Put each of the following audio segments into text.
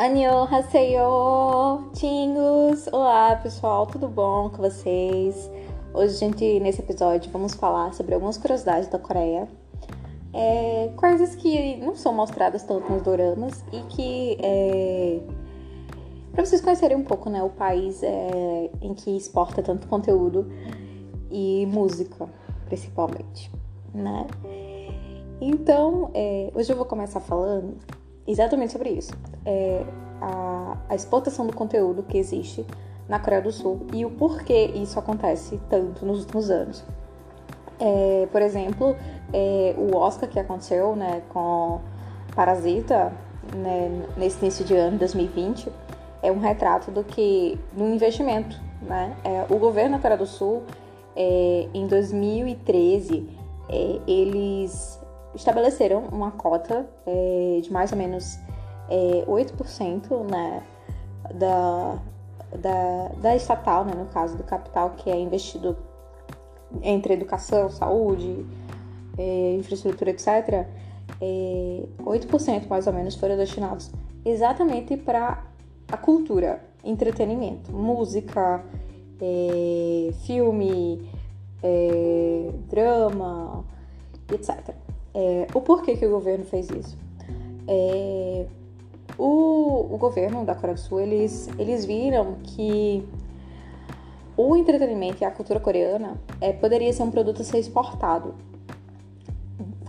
Annyeonghaseyo, Tingos! Olá pessoal, tudo bom com vocês? Hoje, gente, nesse episódio, vamos falar sobre algumas curiosidades da Coreia. É, coisas que não são mostradas tanto nos doramas e que é, para vocês conhecerem um pouco, né, o país é, em que exporta tanto conteúdo e música, principalmente, né? Então, é, hoje eu vou começar falando exatamente sobre isso. É, a, a, exportação do conteúdo que existe na Coreia do Sul e o porquê isso acontece tanto nos últimos anos. É, por exemplo, é, o Oscar que aconteceu né, com Parasita né, nesse início de ano, 2020, é um retrato do que no investimento. Né? É, o governo da Coreia do Sul, é, em 2013, é, eles estabeleceram uma cota é, de mais ou menos é, 8% né, da, da, da estatal, né, no caso do capital que é investido entre educação, saúde, é, infraestrutura, etc., é, 8% mais ou menos foram destinados exatamente para a cultura, entretenimento, música, é, filme, é, drama, etc. É, o porquê que o governo fez isso? É, o, o, governo da Coreia do Sul, eles, eles viram que o entretenimento e a cultura coreana é, poderia ser um produto a ser exportado.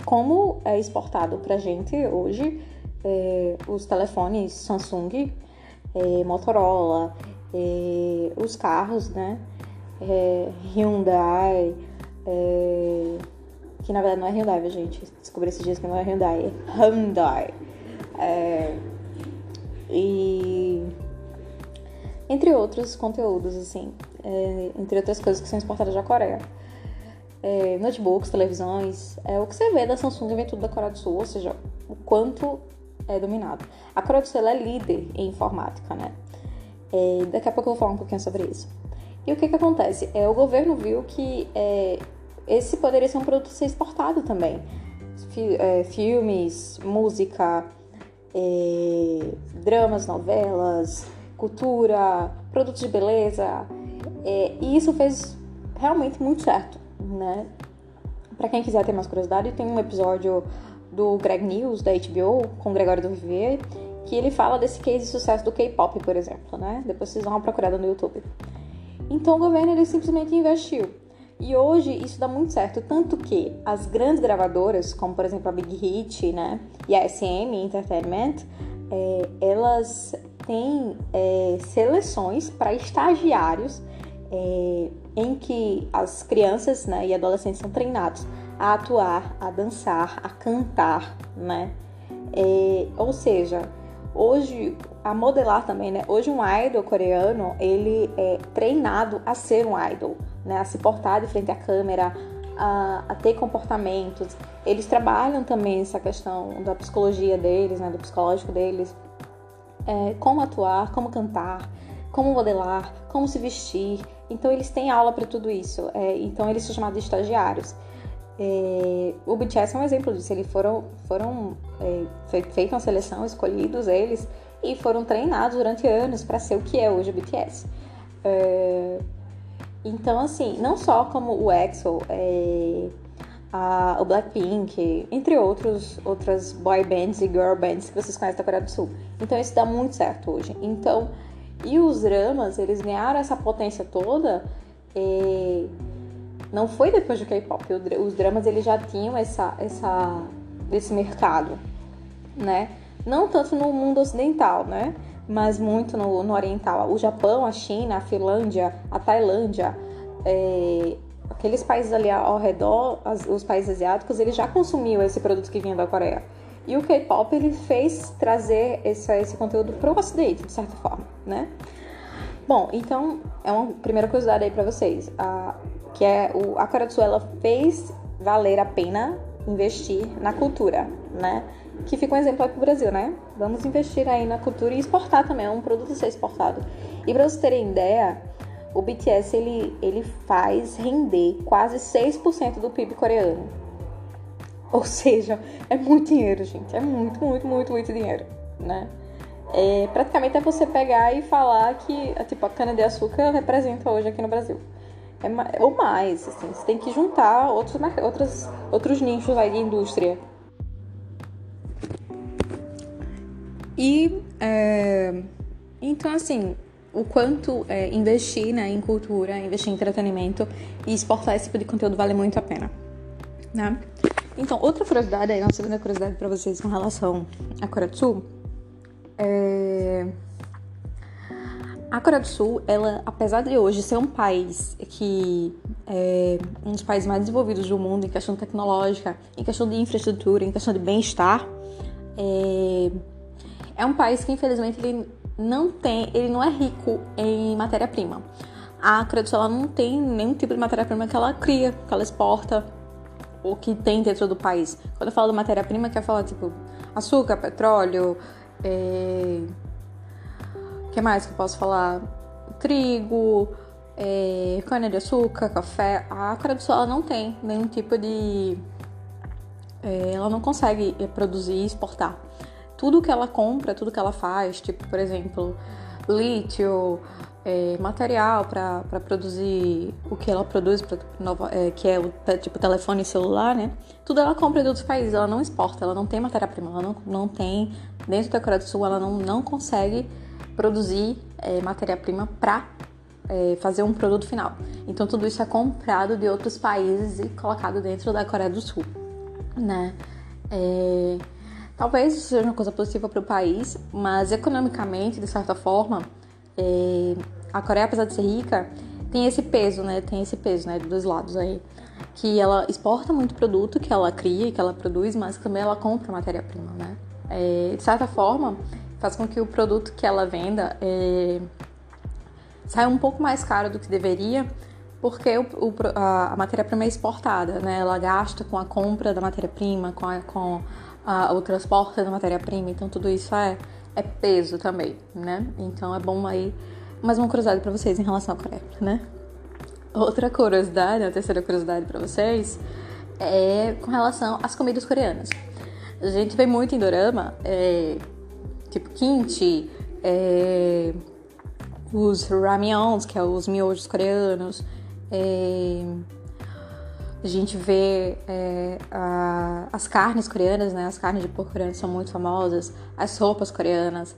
Como é exportado pra gente hoje, é, os telefones Samsung, é, Motorola, é, os carros, né? É, Hyundai, que na verdade não é Hyundai, gente? Descobri esses dias que não é Hyundai, é Hyundai. E entre outros conteúdos, assim, é, entre outras coisas que são exportadas da Coreia. É, notebooks, televisões, é, o que você vê da Samsung vem tudo da Coreia do Sul, ou seja, o quanto é dominado. A Coreia do Sul é líder em informática, né? É, daqui a pouco eu vou falar um pouquinho sobre isso. E o que que acontece? É, o governo viu que é, esse poderia ser um produto ser exportado também. É, filmes, música, é, dramas, novelas, cultura, produtos de beleza. É, e isso fez realmente muito certo, né? Para quem quiser ter mais curiosidade, tem um episódio do Greg News, da HBO, com o Gregório do Vivier, que ele fala desse case de sucesso do K-pop, por exemplo, né? Depois vocês dão uma procurada no YouTube. Então o governo ele simplesmente investiu. E hoje isso dá muito certo, tanto que as grandes gravadoras, como por exemplo a Big Hit, né, e a SM Entertainment, é, elas têm é, seleções para estagiários é, em que as crianças né, e adolescentes são treinados a atuar, a dançar, a cantar, né? É, ou seja, hoje a modelar também, né? Hoje um idol coreano ele é treinado a ser um idol né, a se portar de frente à câmera, a, a, ter comportamentos. Eles trabalham também essa questão da psicologia deles, né, do psicológico deles, é, como atuar, como cantar, como modelar, como se vestir. Então eles têm aula para tudo isso. É, então eles são chamados de estagiários. É, o BTS é um exemplo disso. Eles foram, foram é, foi feita uma seleção, escolhidos eles e foram treinados durante anos para ser o que é hoje o BTS. É, então, assim, não só como o EXO, é, a, o Blackpink, entre outros, outras boy bands e girl bands que vocês conhecem da Coreia do Sul. Então, isso dá muito certo hoje. Então, e os dramas, eles ganharam essa potência toda. É, não foi depois do K-pop. Os dramas, eles já tinham essa, essa, esse mercado, né? Não tanto no mundo ocidental, né? mas muito no, no oriental. O Japão, a China, a Finlândia, a Tailândia, é, aqueles países ali ao redor, as, os países asiáticos, eles já consumiam esse produto que vinha da Coreia. E o K-pop ele fez trazer esse, esse conteúdo para o Ocidente, de certa forma, né? Bom, então é uma primeira curiosidade aí para vocês, a, que é o, a Coreia do Sul ela fez valer a pena investir na cultura, né? que fica um exemplo aqui pro Brasil, né? Vamos investir aí na cultura e exportar também, é um produto a ser exportado. E para vocês terem ideia, o BTS ele, ele faz render quase 6% do PIB coreano. Ou seja, é muito dinheiro, gente. É muito, muito, muito, muito dinheiro, né? É, praticamente é você pegar e falar que tipo, a cana-de-açúcar representa hoje aqui no Brasil. É, ou mais, assim, você tem que juntar outros, outros, outros nichos aí de indústria. E é, então assim, o quanto é, investir né, em cultura, investir em entretenimento e exportar esse tipo de conteúdo vale muito a pena. Né? Então, outra curiosidade, aí, uma segunda curiosidade para vocês com relação à Coreia do Sul. É... A Coreia do Sul, ela, apesar de hoje ser um país que é um dos países mais desenvolvidos do mundo em questão tecnológica, em questão de infraestrutura, em questão de bem-estar, é... é um país que infelizmente ele não tem, ele não é rico em matéria-prima. A Coreia do Sul não tem nenhum tipo de matéria-prima que ela cria, que ela exporta ou que tem dentro do país. Quando eu falo de matéria-prima, quer falar tipo açúcar, petróleo, é... que mais que eu posso falar? Trigo, é... cana-de-açúcar, café. A Coreia do Sul não tem nenhum tipo de. É... ela não consegue produzir e exportar tudo que ela compra, tudo que ela faz, tipo, por exemplo, lítio, é, material para produzir o que ela produz, pra, nova, é, que é o tipo telefone e celular, né? Tudo ela compra de outros países, ela não exporta, ela não tem matéria-prima, ela não, não tem, dentro da Coreia do Sul, ela não, não consegue produzir é, matéria-prima para é, fazer um produto final. Então tudo isso é comprado de outros países e colocado dentro da Coreia do Sul, né? É, Talvez isso seja uma coisa positiva para o país, mas economicamente, de certa forma, é, a Coreia, apesar de ser rica, tem esse peso, né? Tem esse peso, né? Dos lados aí. Que ela exporta muito produto que ela cria, que ela produz, mas também ela compra matéria-prima, né? É, de certa forma, faz com que o produto que ela venda é, saia um pouco mais caro do que deveria, porque o, o, a, a matéria-prima é exportada, né? Ela gasta com a compra da matéria-prima, com, a, com a, o transporte da matéria-prima, então tudo isso é, é peso também, né? Então é bom aí mais uma curiosidade para vocês em relação à Coreia, né? Outra curiosidade, a terceira curiosidade para vocês é com relação às comidas coreanas. A gente vê muito em dorama, é, tipo kimchi, é, os ramyons, que é os miojos coreanos, é, a gente vê é, a, as carnes coreanas, né? As carnes de porco coreanas são muito famosas, as roupas coreanas.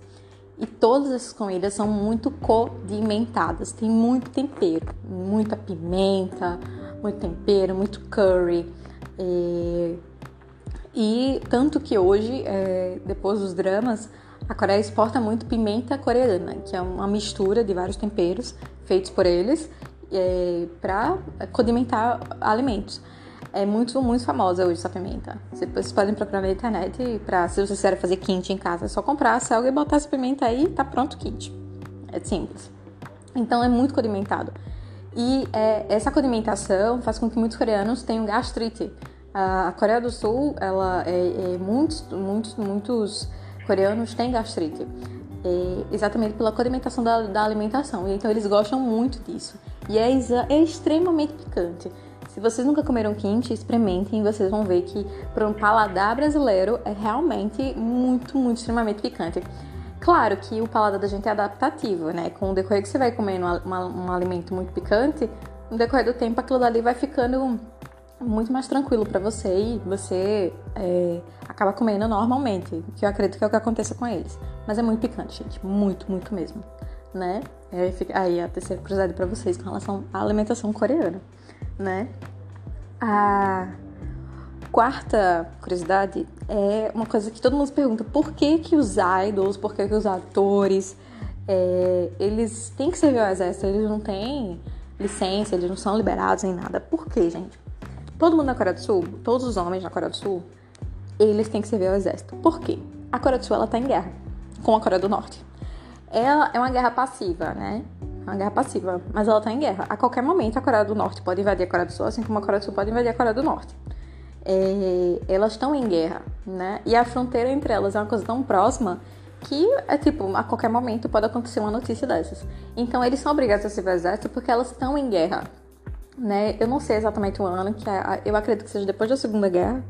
E todas essas comidas são muito condimentadas, tem muito tempero, muita pimenta, muito tempero, muito curry. E, e tanto que hoje, é, depois dos dramas, a Coreia exporta muito pimenta coreana, que é uma mistura de vários temperos feitos por eles é, para condimentar alimentos. É muito, muito famosa hoje essa pimenta. Vocês podem procurar na internet para se vocês quiserem fazer quente em casa, é só comprar a selga e botar essa pimenta aí, tá pronto o quente. É simples. Então é muito condimentado. E é, essa condimentação faz com que muitos coreanos tenham gastrite. A Coreia do Sul, ela é, é muitos, muitos, muitos coreanos têm gastrite. É, exatamente pela condimentação da, da alimentação. Então eles gostam muito disso. E é, é extremamente picante. Se vocês nunca comeram quente, experimentem e vocês vão ver que para um paladar brasileiro é realmente muito, muito extremamente picante. Claro que o paladar da gente é adaptativo, né? Com o decorrer que você vai comendo um, um alimento muito picante, no decorrer do tempo aquilo dali vai ficando muito mais tranquilo para você e você é, acaba comendo normalmente, que eu acredito que é o que acontece com eles. Mas é muito picante, gente, muito, muito mesmo né? Aí, a terceira curiosidade para vocês com relação à alimentação coreana, né? A quarta curiosidade é uma coisa que todo mundo se pergunta: por que que os idols, por que que os atores, é, eles têm que servir ao exército? Eles não têm licença, eles não são liberados em nada. Por quê, gente? Todo mundo na Coreia do Sul, todos os homens na Coreia do Sul, eles têm que servir ao exército. Por quê? A Coreia do Sul ela tá em guerra com a Coreia do Norte ela é uma guerra passiva, né? Uma guerra passiva, mas ela tá em guerra. A qualquer momento a Coreia do Norte pode invadir a Coreia do Sul, assim como a Coreia do Sul pode invadir a Coreia do Norte. É, elas estão em guerra, né? E a fronteira entre elas é uma coisa tão próxima que é tipo, a qualquer momento pode acontecer uma notícia dessas. Então eles são obrigados a o exército porque elas estão em guerra, né? Eu não sei exatamente o ano, que é, eu acredito que seja depois da Segunda Guerra,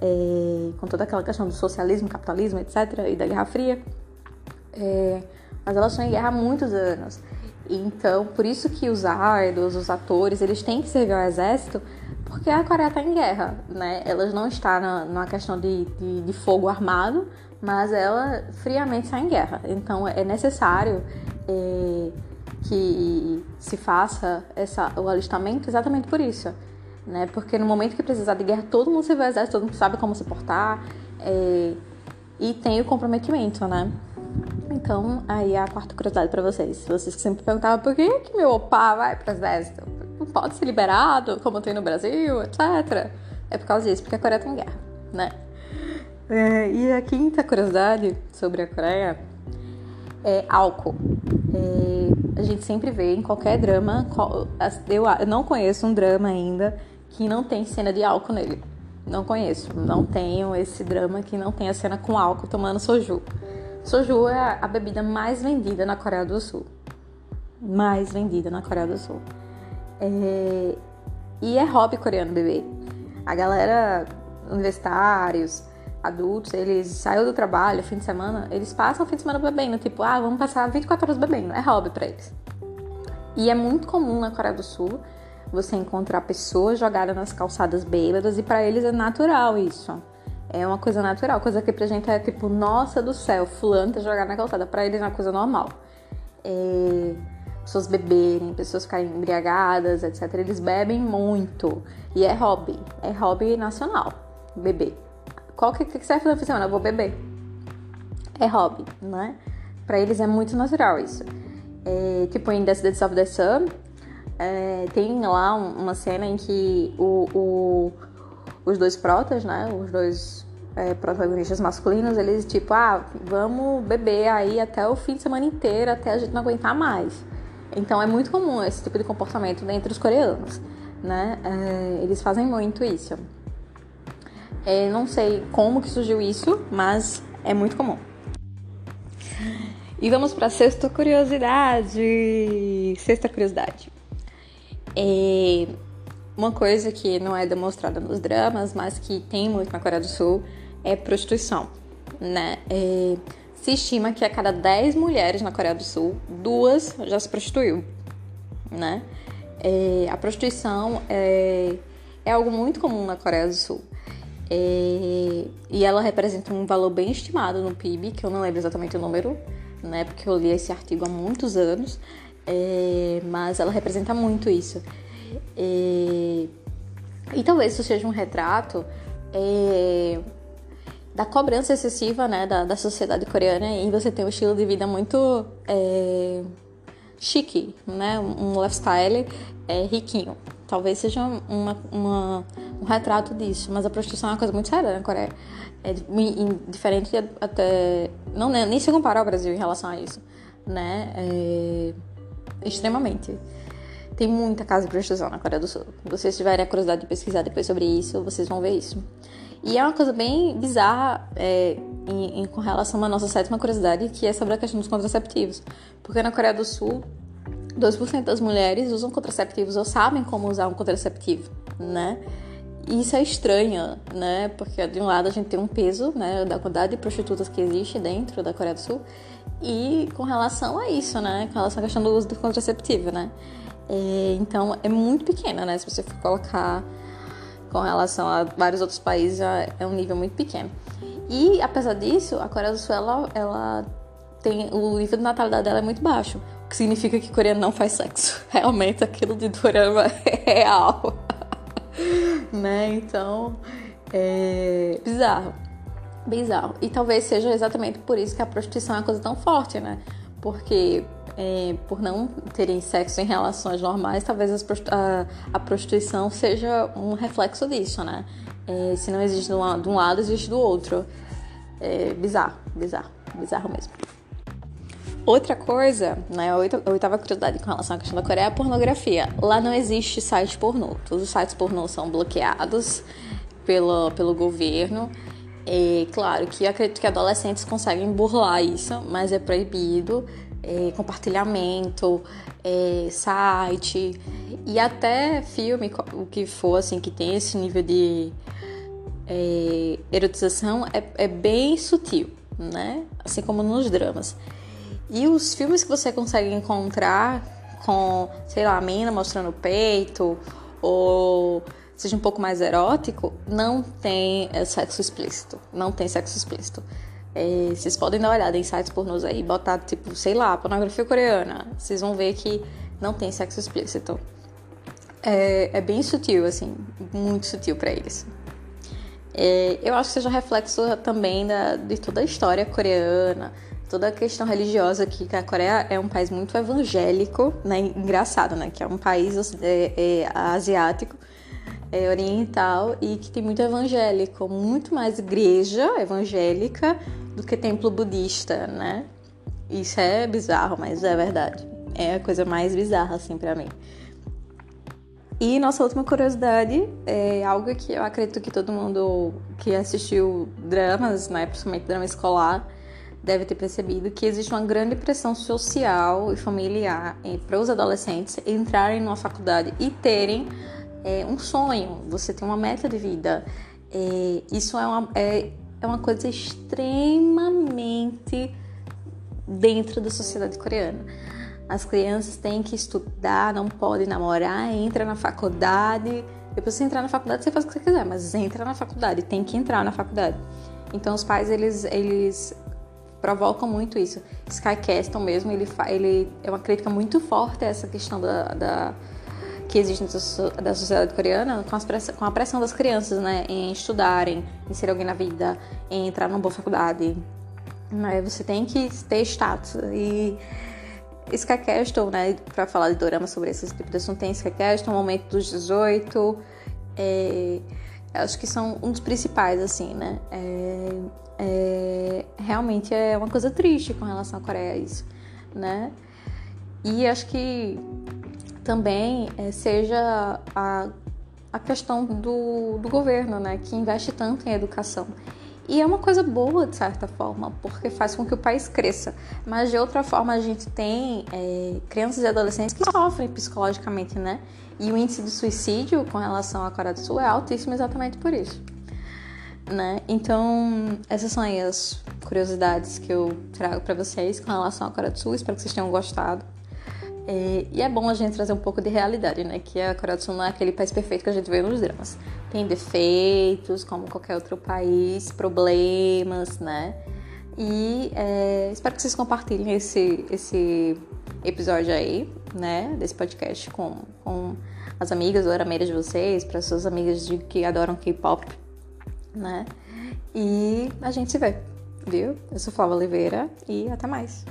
é, com toda aquela questão do socialismo, capitalismo, etc., e da Guerra Fria. É, mas elas estão em guerra há muitos anos. Então, por isso que os idols, os atores, eles têm que servir ao exército, porque a Coreia está em guerra, né? Elas não estão na, numa questão de, de, de, fogo armado, mas ela friamente está em guerra. Então, é necessário é, que se faça essa, o alistamento exatamente por isso, né? Porque no momento que precisar de guerra, todo mundo se vê ao exército, todo mundo sabe como se portar é, e tem o comprometimento, né? Então, aí é a quarta curiosidade para vocês. Vocês que sempre perguntavam por que, que meu opa vai para exército? Não pode ser liberado, como tem no Brasil, etc. É por causa disso, porque a Coreia tá em guerra, né? É, e a quinta curiosidade sobre a Coreia é álcool. É, a gente sempre vê em qualquer drama, eu não conheço um drama ainda que não tem cena de álcool nele. Não conheço, não tenho esse drama que não tem a cena com álcool tomando soju. Soju é a bebida mais vendida na Coreia do Sul. Mais vendida na Coreia do Sul. É... E é hobby coreano beber. A galera, universitários, adultos, eles saem do trabalho, fim de semana, eles passam o fim de semana bebendo. Tipo, ah, vamos passar 24 horas bebendo. É hobby pra eles. E é muito comum na Coreia do Sul você encontrar pessoas jogadas nas calçadas bêbadas e para eles é natural isso. É uma coisa natural, coisa que pra gente é tipo, nossa do céu, fulano tá jogando na calçada. Pra eles é uma coisa normal. É, pessoas beberem, pessoas ficarem embriagadas, etc. Eles bebem muito. E é hobby, é hobby nacional, beber. Qual que, que você vai fazer na semana? Eu vou beber. É hobby, né? Pra eles é muito natural isso. É, tipo, em Descendants of the Sun, é, tem lá uma cena em que o, o os dois protas, né? Os dois é, protagonistas masculinos, eles tipo, ah, vamos beber aí até o fim de semana inteiro, até a gente não aguentar mais. Então é muito comum esse tipo de comportamento entre os coreanos, né? É, eles fazem muito isso. É, não sei como que surgiu isso, mas é muito comum. E vamos para a sexta curiosidade. Sexta curiosidade. É, uma coisa que não é demonstrada nos dramas, mas que tem muito na Coreia do Sul, é prostituição, né? É, se estima que a cada 10 mulheres na Coreia do Sul, duas já se prostituiu, né? É, a prostituição é, é algo muito comum na Coreia do Sul. É, e ela representa um valor bem estimado no PIB, que eu não lembro exatamente o número, né? Porque eu li esse artigo há muitos anos, é, mas ela representa muito isso. E, e talvez isso seja um retrato é, da cobrança excessiva né, da, da sociedade coreana e você tem um estilo de vida muito é, chique, né, um lifestyle é, riquinho. Talvez seja uma, uma, um retrato disso, mas a prostituição é uma coisa muito séria na Coreia. É diferente até. Não, nem se compara ao Brasil em relação a isso, né? É, extremamente. Tem muita casa de prostituição na Coreia do Sul. Se vocês tiverem a curiosidade de pesquisar depois sobre isso, vocês vão ver isso. E é uma coisa bem bizarra é, em, em, com relação à nossa sétima curiosidade, que é sobre a questão dos contraceptivos. Porque na Coreia do Sul, 2% das mulheres usam contraceptivos ou sabem como usar um contraceptivo, né? Isso é estranho, né? Porque de um lado a gente tem um peso, né, da quantidade de prostitutas que existe dentro da Coreia do Sul, e com relação a isso, né, com relação à questão do uso do contraceptivo, né? É, então é muito pequena, né? Se você for colocar com relação a vários outros países, é um nível muito pequeno. E apesar disso, a Coreia do Sul ela, ela tem o nível de natalidade dela é muito baixo, o que significa que coreano não faz sexo. Realmente aquilo de dorama é real, né? Então é bizarro, bizarro. E talvez seja exatamente por isso que a prostituição é uma coisa tão forte, né? Porque é, por não terem sexo em relações normais, talvez a, a, prostituição seja um reflexo disso, né? É, se não existe de um, de um, lado, existe do outro. É bizarro, bizarro, bizarro mesmo. Outra coisa, né, a oitava curiosidade com relação à questão da Coreia é a pornografia. Lá não existe site pornô. Todos os sites pornô são bloqueados pelo, pelo governo. Claro que acredito que adolescentes conseguem burlar isso, mas é proibido é, compartilhamento, é, site e até filme, o que for, assim, que tem esse nível de é, erotização é, é bem sutil, né? Assim como nos dramas. E os filmes que você consegue encontrar com, sei lá, a mina mostrando o peito ou seja um pouco mais erótico, não tem sexo explícito. Não tem sexo explícito. É, vocês podem dar uma olhada em sites pornôs aí, botar, tipo, sei lá, pornografia coreana. Vocês vão ver que não tem sexo explícito. É, é bem sutil, assim, muito sutil para eles. É, eu acho que seja reflexo também da, de toda a história coreana, toda a questão religiosa aqui, que a Coreia é um país muito evangélico, né? Engraçado, né? Que é um país é, é, asiático, é, oriental e que tem muito evangélico, muito mais igreja evangélica do que templo budista, né? Isso é bizarro, mas é verdade. É a coisa mais bizarra, assim, para mim. E nossa última curiosidade é algo que eu acredito que todo mundo que assistiu dramas, né, principalmente drama escolar, deve ter percebido que existe uma grande pressão social e familiar para os adolescentes entrarem numa faculdade e terem é, um sonho, você tem uma meta de vida. É, isso é uma, é, é uma coisa extremamente dentro da sociedade coreana. As crianças têm que estudar, não podem namorar, entra na faculdade. Depois você entrar na faculdade, você faz o que você quiser, mas entra na faculdade, tem que entrar na faculdade. Então os pais eles, eles provocam muito isso. Skycastle mesmo, ele, ele é uma crítica muito forte a essa questão da, da que existe da sociedade coreana com, com, a pressão das crianças, né, em estudarem, em ser alguém na vida, em entrar numa boa faculdade. Né, você tem que ter status. E Skycastle, né, para falar de dorama sobre esse tipo de assunto, tem o momento dos 18, é, acho que são um dos principais, assim, né, é, é, realmente é uma coisa triste com relação à Coreia isso, né, e acho que também é, seja a, a questão do, do governo, né, que investe tanto em educação. E é uma coisa boa, de certa forma, porque faz com que o país cresça. Mas de outra forma, a gente tem é, crianças e adolescentes que sofrem psicologicamente, né? E o índice de suicídio com relação à Coreia do Sul é altíssimo exatamente por isso. Né? Então, essas são aí as curiosidades que eu trago para vocês com relação à Coreia do Sul. Espero que vocês tenham gostado. É, e é bom a gente trazer um pouco de realidade, né? Que a Coreia do Sul não é aquele país perfeito que a gente vê nos dramas. Tem defeitos, como qualquer outro país, problemas, né? E é, espero que vocês compartilhem esse, esse episódio aí, né? Desse podcast com, com as amigas ou arameiras de vocês, para suas amigas de, que adoram K-pop, né? E a gente se vê, viu? Eu sou Flávia Oliveira e até mais.